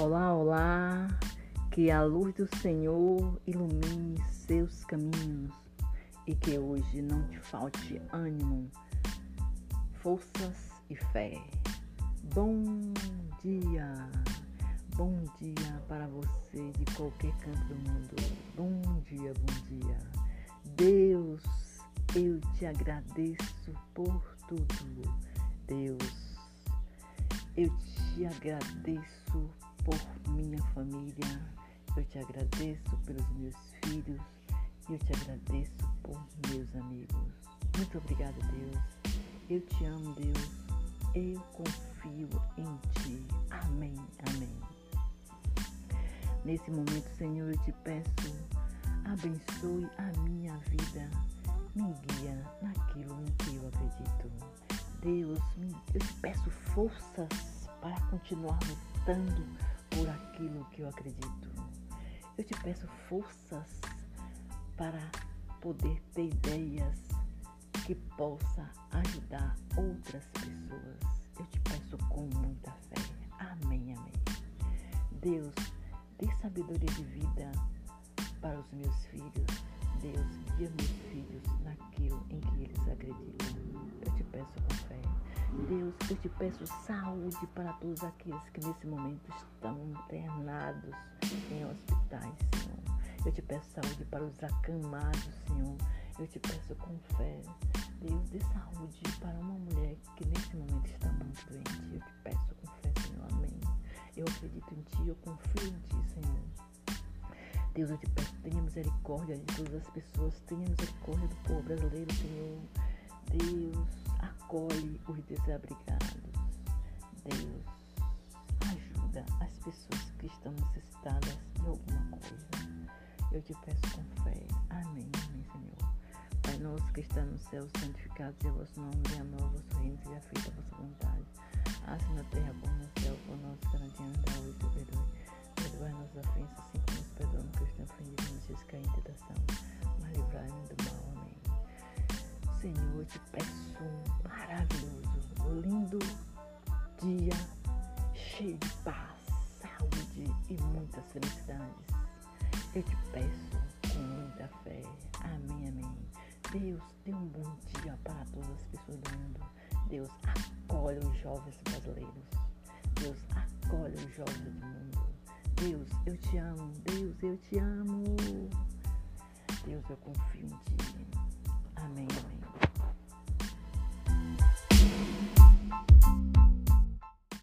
Olá, olá, que a luz do Senhor ilumine seus caminhos e que hoje não te falte ânimo, forças e fé. Bom dia, bom dia para você de qualquer canto do mundo. Bom dia, bom dia. Deus, eu te agradeço por tudo. Deus, eu te agradeço por minha família, eu te agradeço pelos meus filhos e eu te agradeço por meus amigos. Muito obrigada, Deus. Eu te amo, Deus. Eu confio em ti. Amém, amém. Nesse momento, Senhor, eu te peço, abençoe a minha vida, me guia naquilo em que eu acredito. Deus, eu te peço forças para continuar lutando por aquilo que eu acredito. Eu te peço forças para poder ter ideias que possa ajudar outras pessoas. Eu te peço com muita fé. Amém, amém. Deus, dê sabedoria de vida para os meus filhos. Deus, guia meus filhos naquilo em que eles acreditam. Eu te peço com fé. Deus, eu te peço saúde para todos aqueles que nesse momento estão internados em hospitais, Senhor. Eu te peço saúde para os acamados, Senhor. Eu te peço com fé. Deus, dê saúde para uma mulher que nesse momento está muito doente. Eu te peço com fé, Senhor. Amém. Eu acredito em Ti, eu confio em Ti, Senhor. Deus, eu te peço, tenha misericórdia de todas as pessoas, tenha misericórdia do povo brasileiro, Senhor. Deus, desabrigados. Deus, ajuda as pessoas que estão necessitadas de alguma coisa. Eu te peço com fé. Amém, amém, Senhor. Pai nosso que está no céu, santificado seja o vosso nome, venha a vosso reino, seja feita a vossa vontade. Assim na terra como no céu, por nós dia nos dá hoje, perdoe. Perdoai nossas ofensas, assim como nos perdoamos que estão ofendidos, nos cair em tentação, mas livrai-nos do mal. Amém. Senhor, te peço maravilhoso, lindo dia cheio de paz, saúde e muitas felicidades. Eu te peço com muita fé. Amém, amém. Deus, dê um bom dia para todas as pessoas do mundo. Deus, acolhe os jovens brasileiros. Deus, acolhe os jovens do mundo. Deus, eu te amo. Deus, eu te amo. Deus, eu confio em ti. Amém, amém.